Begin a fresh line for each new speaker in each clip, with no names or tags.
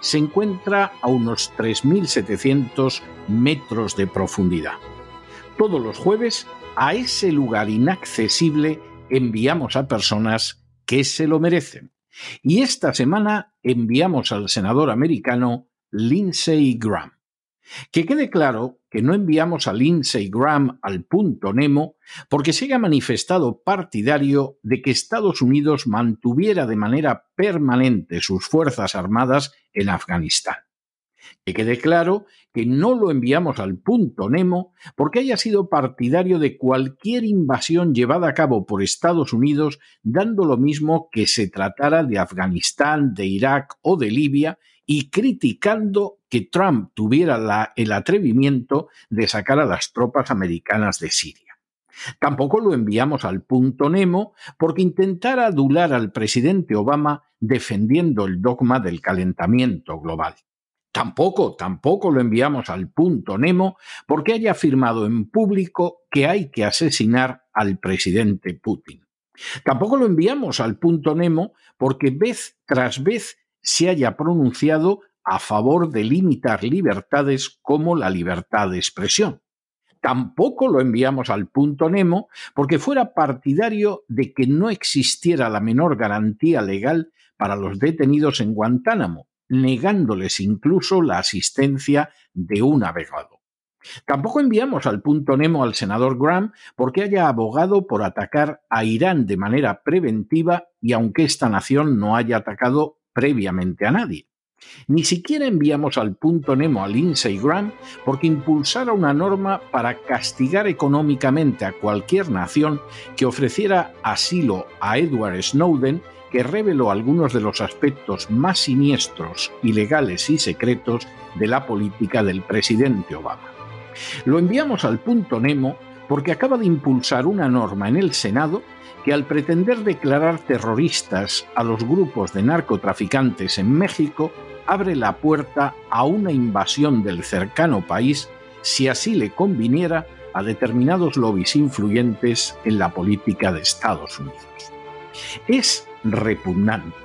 se encuentra a unos 3.700 metros de profundidad todos los jueves, a ese lugar inaccesible enviamos a personas que se lo merecen. Y esta semana enviamos al senador americano Lindsey Graham. Que quede claro que no enviamos a Lindsey Graham al punto Nemo porque se haya manifestado partidario de que Estados Unidos mantuviera de manera permanente sus Fuerzas Armadas en Afganistán. Que quede claro que no lo enviamos al punto Nemo porque haya sido partidario de cualquier invasión llevada a cabo por Estados Unidos, dando lo mismo que se tratara de Afganistán, de Irak o de Libia, y criticando que Trump tuviera el atrevimiento de sacar a las tropas americanas de Siria. Tampoco lo enviamos al punto Nemo porque intentara adular al presidente Obama defendiendo el dogma del calentamiento global. Tampoco, tampoco lo enviamos al punto Nemo porque haya afirmado en público que hay que asesinar al presidente Putin. Tampoco lo enviamos al punto Nemo porque vez tras vez se haya pronunciado a favor de limitar libertades como la libertad de expresión. Tampoco lo enviamos al punto Nemo porque fuera partidario de que no existiera la menor garantía legal para los detenidos en Guantánamo, negándoles incluso la asistencia de un abogado. Tampoco enviamos al punto Nemo al senador Graham porque haya abogado por atacar a Irán de manera preventiva y aunque esta nación no haya atacado previamente a nadie. Ni siquiera enviamos al punto Nemo a Lindsey Graham porque impulsara una norma para castigar económicamente a cualquier nación que ofreciera asilo a Edward Snowden que reveló algunos de los aspectos más siniestros, ilegales y secretos de la política del presidente Obama. Lo enviamos al punto Nemo porque acaba de impulsar una norma en el Senado que al pretender declarar terroristas a los grupos de narcotraficantes en México, abre la puerta a una invasión del cercano país si así le conviniera a determinados lobbies influyentes en la política de Estados Unidos. Es repugnante,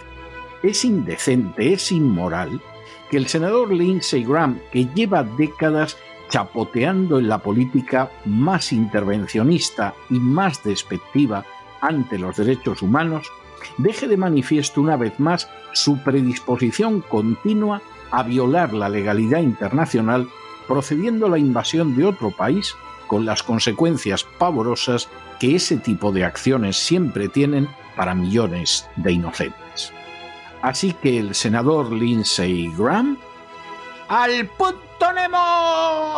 es indecente, es inmoral que el senador Lindsey Graham, que lleva décadas chapoteando en la política más intervencionista y más despectiva ante los derechos humanos, deje de manifiesto una vez más su predisposición continua a violar la legalidad internacional procediendo a la invasión de otro país con las consecuencias pavorosas que ese tipo de acciones siempre tienen para millones de inocentes. Así que el senador Lindsey Graham... ¡Al punto Nemo!